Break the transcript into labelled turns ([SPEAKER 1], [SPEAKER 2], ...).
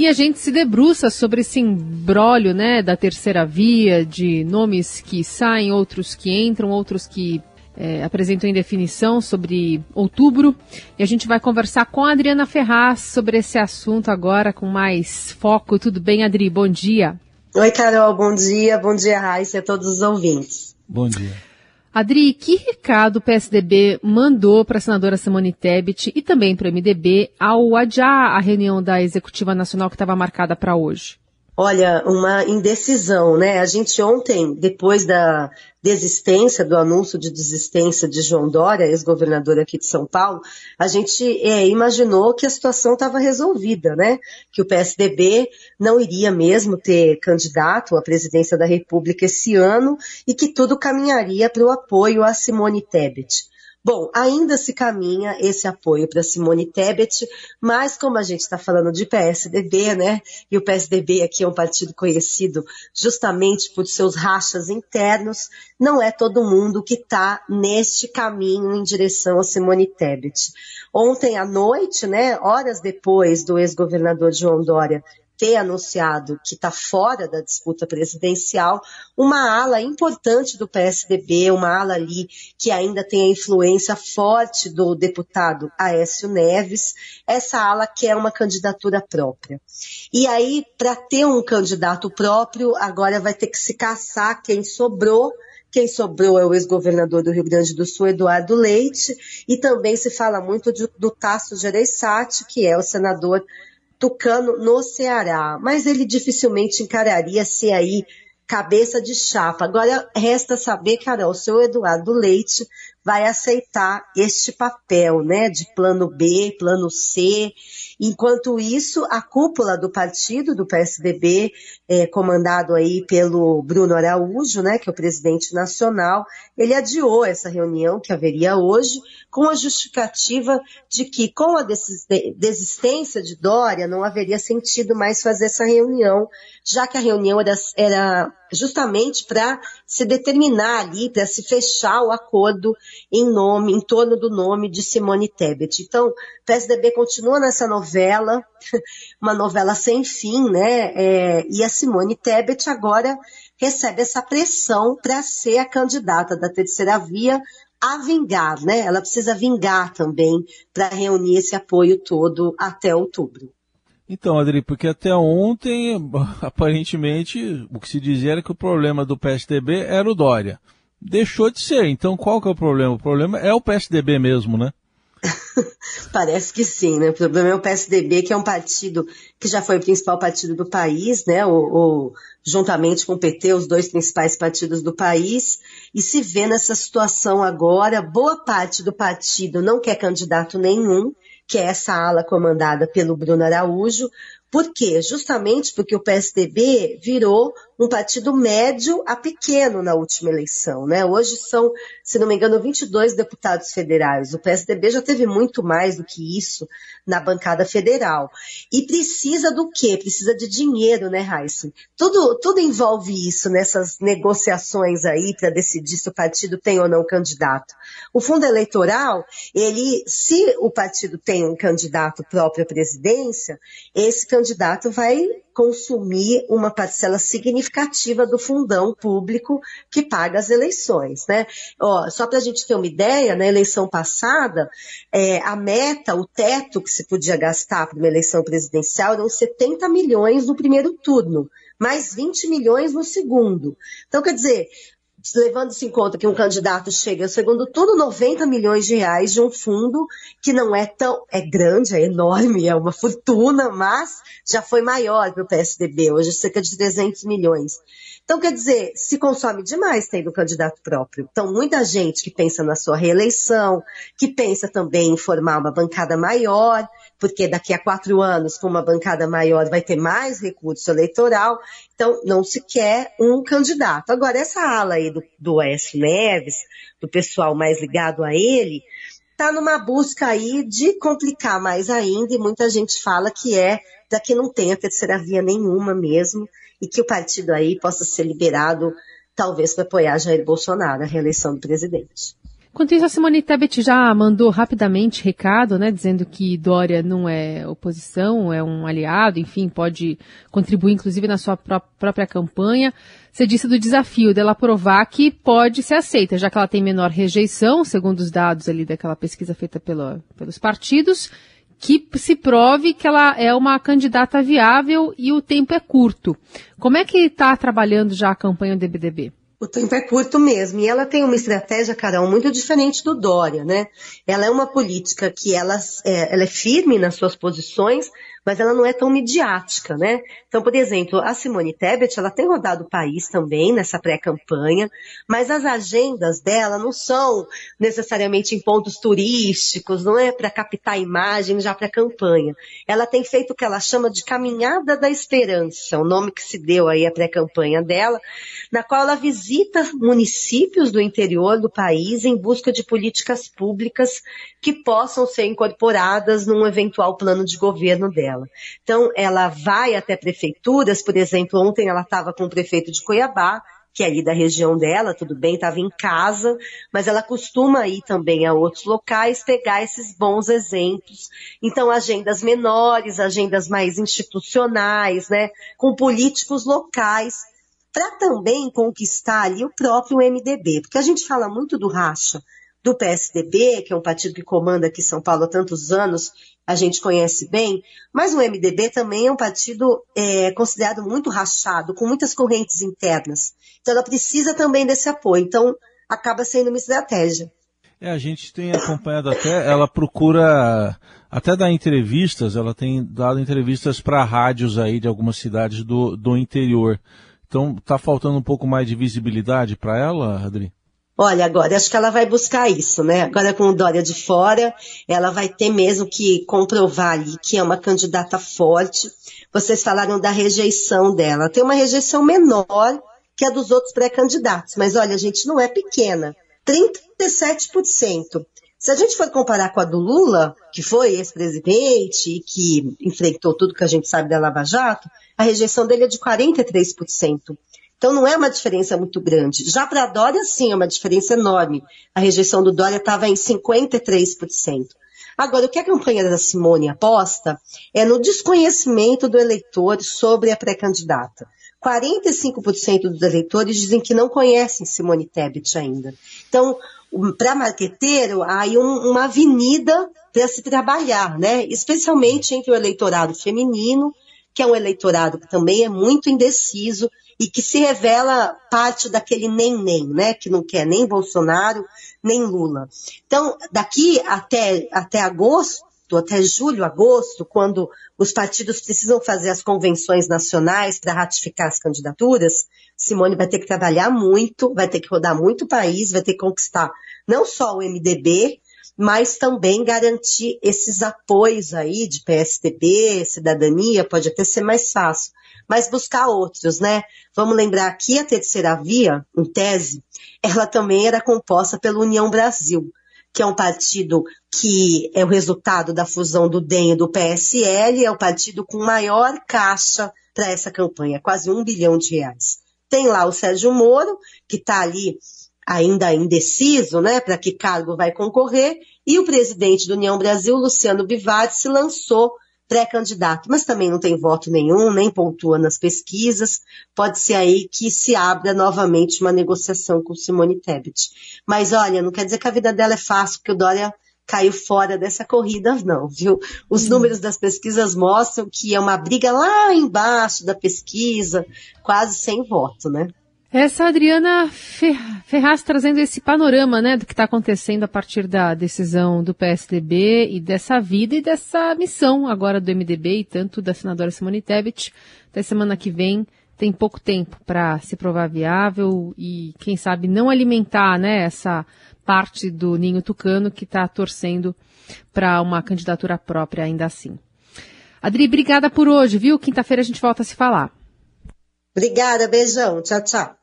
[SPEAKER 1] E a gente se debruça sobre esse embrólio né, da terceira via, de nomes que saem, outros que entram, outros que é, apresentam indefinição sobre outubro. E a gente vai conversar com a Adriana Ferraz sobre esse assunto agora com mais foco. Tudo bem, Adri? Bom dia.
[SPEAKER 2] Oi, Carol. Bom dia. Bom dia, Raíssa e a todos os ouvintes.
[SPEAKER 3] Bom dia.
[SPEAKER 1] Adri, que recado o PSDB mandou para a senadora Simone Tebet e também para o MDB ao adiar a reunião da Executiva Nacional que estava marcada para hoje?
[SPEAKER 2] Olha, uma indecisão, né? A gente ontem, depois da desistência, do anúncio de desistência de João Dória, ex-governador aqui de São Paulo, a gente é, imaginou que a situação estava resolvida, né? Que o PSDB não iria mesmo ter candidato à presidência da República esse ano e que tudo caminharia para o apoio a Simone Tebet. Bom, ainda se caminha esse apoio para Simone Tebet, mas como a gente está falando de PSDB, né? E o PSDB aqui é um partido conhecido justamente por seus rachas internos, não é todo mundo que está neste caminho em direção a Simone Tebet. Ontem à noite, né, horas depois do ex-governador João Dória ter anunciado que está fora da disputa presidencial, uma ala importante do PSDB, uma ala ali que ainda tem a influência forte do deputado Aécio Neves, essa ala quer uma candidatura própria. E aí, para ter um candidato próprio, agora vai ter que se caçar quem sobrou quem sobrou é o ex-governador do Rio Grande do Sul, Eduardo Leite, e também se fala muito de, do Tasso Gereissati, que é o senador Tucano no Ceará, mas ele dificilmente encararia ser aí cabeça de chapa. Agora resta saber, Carol, o seu Eduardo Leite vai aceitar este papel, né, de plano B, plano C. Enquanto isso, a cúpula do partido, do PSDB, é, comandado aí pelo Bruno Araújo, né, que é o presidente nacional, ele adiou essa reunião que haveria hoje, com a justificativa de que, com a desistência de Dória, não haveria sentido mais fazer essa reunião, já que a reunião era, era justamente para se determinar ali, para se fechar o acordo em nome, em torno do nome de Simone Tebet. Então, o PSDB continua nessa novela, uma novela sem fim, né? É, e a Simone Tebet agora recebe essa pressão para ser a candidata da terceira via a vingar, né? Ela precisa vingar também para reunir esse apoio todo até outubro.
[SPEAKER 3] Então, Adri, porque até ontem, aparentemente, o que se dizia era que o problema do PSDB era o Dória. Deixou de ser. Então, qual que é o problema? O problema é o PSDB mesmo, né?
[SPEAKER 2] Parece que sim, né? O problema é o PSDB, que é um partido que já foi o principal partido do país, né? O, juntamente com o PT, os dois principais partidos do país, e se vê nessa situação agora, boa parte do partido não quer candidato nenhum, que é essa ala comandada pelo Bruno Araújo, por quê? Justamente porque o PSDB virou um partido médio a pequeno na última eleição, né? Hoje são, se não me engano, 22 deputados federais. O PSDB já teve muito mais do que isso na bancada federal. E precisa do quê? Precisa de dinheiro, né, Raíssa? Tudo, tudo envolve isso nessas negociações aí para decidir se o partido tem ou não candidato. O fundo eleitoral, ele, se o partido tem um candidato próprio à presidência, esse candidato vai consumir uma parcela significativa do fundão público que paga as eleições, né? Ó, só para a gente ter uma ideia, na eleição passada, é, a meta, o teto que se podia gastar para uma eleição presidencial eram 70 milhões no primeiro turno, mais 20 milhões no segundo. Então, quer dizer, levando-se em conta que um candidato chega, segundo tudo, 90 milhões de reais de um fundo que não é tão, é grande, é enorme, é uma fortuna, mas já foi maior para o PSDB, hoje cerca de 300 milhões. Então, quer dizer, se consome demais tendo candidato próprio. Então, muita gente que pensa na sua reeleição, que pensa também em formar uma bancada maior, porque daqui a quatro anos, com uma bancada maior, vai ter mais recurso eleitoral. Então, não se quer um candidato. Agora, essa ala aí do, do S. Neves, do pessoal mais ligado a ele, está numa busca aí de complicar mais ainda, e muita gente fala que é para que não tenha terceira via nenhuma mesmo, e que o partido aí possa ser liberado, talvez, para apoiar Jair Bolsonaro, a reeleição do presidente.
[SPEAKER 1] Enquanto isso, a Simone Tebet já mandou rapidamente recado, né, dizendo que Dória não é oposição, é um aliado, enfim, pode contribuir inclusive na sua pró própria campanha. Você disse do desafio dela provar que pode ser aceita, já que ela tem menor rejeição, segundo os dados ali daquela pesquisa feita pelos partidos, que se prove que ela é uma candidata viável e o tempo é curto. Como é que está trabalhando já a campanha do MDB?
[SPEAKER 2] O tempo é curto mesmo. E ela tem uma estratégia, Carol, muito diferente do Dória, né? Ela é uma política que ela é, ela é firme nas suas posições, mas ela não é tão midiática, né? Então, por exemplo, a Simone Tebet, ela tem rodado o país também nessa pré-campanha, mas as agendas dela não são necessariamente em pontos turísticos, não é para captar imagem já para a campanha. Ela tem feito o que ela chama de caminhada da esperança, o nome que se deu aí à pré-campanha dela, na qual ela visita municípios do interior do país em busca de políticas públicas que possam ser incorporadas num eventual plano de governo dela dela. Então, ela vai até prefeituras, por exemplo, ontem ela estava com o prefeito de Cuiabá, que é ali da região dela, tudo bem, estava em casa, mas ela costuma ir também a outros locais pegar esses bons exemplos. Então, agendas menores, agendas mais institucionais, né, com políticos locais, para também conquistar ali o próprio MDB, porque a gente fala muito do racha do PSDB, que é um partido que comanda aqui São Paulo há tantos anos, a gente conhece bem, mas o MDB também é um partido é, considerado muito rachado, com muitas correntes internas. Então ela precisa também desse apoio. Então acaba sendo uma estratégia.
[SPEAKER 3] É, a gente tem acompanhado até, ela procura até dar entrevistas, ela tem dado entrevistas para rádios aí de algumas cidades do, do interior. Então, está faltando um pouco mais de visibilidade para ela, Adri?
[SPEAKER 2] Olha, agora acho que ela vai buscar isso, né? Agora com o Dória de fora, ela vai ter mesmo que comprovar ali que é uma candidata forte. Vocês falaram da rejeição dela. Tem uma rejeição menor que a dos outros pré-candidatos, mas olha, a gente não é pequena. 37%. Se a gente for comparar com a do Lula, que foi ex-presidente e que enfrentou tudo que a gente sabe da Lava Jato, a rejeição dele é de 43%. Então não é uma diferença muito grande. Já para a Dória, sim, é uma diferença enorme. A rejeição do Dória estava em 53%. Agora, o que a campanha da Simone aposta é no desconhecimento do eleitor sobre a pré-candidata. 45% dos eleitores dizem que não conhecem Simone Tebet ainda. Então, para marqueteiro, há aí um, uma avenida para se trabalhar, né? Especialmente entre o eleitorado feminino, que é um eleitorado que também é muito indeciso e que se revela parte daquele nem-nem, né? Que não quer nem Bolsonaro, nem Lula. Então, daqui até, até agosto, até julho, agosto, quando os partidos precisam fazer as convenções nacionais para ratificar as candidaturas, Simone vai ter que trabalhar muito, vai ter que rodar muito o país, vai ter que conquistar não só o MDB, mas também garantir esses apoios aí de PSDB, cidadania, pode até ser mais fácil mas buscar outros, né? Vamos lembrar que a terceira via, em tese, ela também era composta pela União Brasil, que é um partido que é o resultado da fusão do DEM e do PSL, é o partido com maior caixa para essa campanha, quase um bilhão de reais. Tem lá o Sérgio Moro, que está ali ainda indeciso, né, para que cargo vai concorrer, e o presidente da União Brasil, Luciano Bivar, se lançou pré-candidato, mas também não tem voto nenhum, nem pontua nas pesquisas. Pode ser aí que se abra novamente uma negociação com Simone Tebet. Mas olha, não quer dizer que a vida dela é fácil, porque o Dória caiu fora dessa corrida, não, viu? Os hum. números das pesquisas mostram que é uma briga lá embaixo da pesquisa, quase sem voto, né?
[SPEAKER 1] Essa Adriana Ferraz trazendo esse panorama né, do que está acontecendo a partir da decisão do PSDB e dessa vida e dessa missão agora do MDB e tanto da senadora Simone Tebet. Até semana que vem tem pouco tempo para se provar viável e, quem sabe, não alimentar né, essa parte do ninho tucano que está torcendo para uma candidatura própria ainda assim. Adri, obrigada por hoje, viu? Quinta-feira a gente volta a se falar.
[SPEAKER 2] Obrigada, beijão. Tchau, tchau.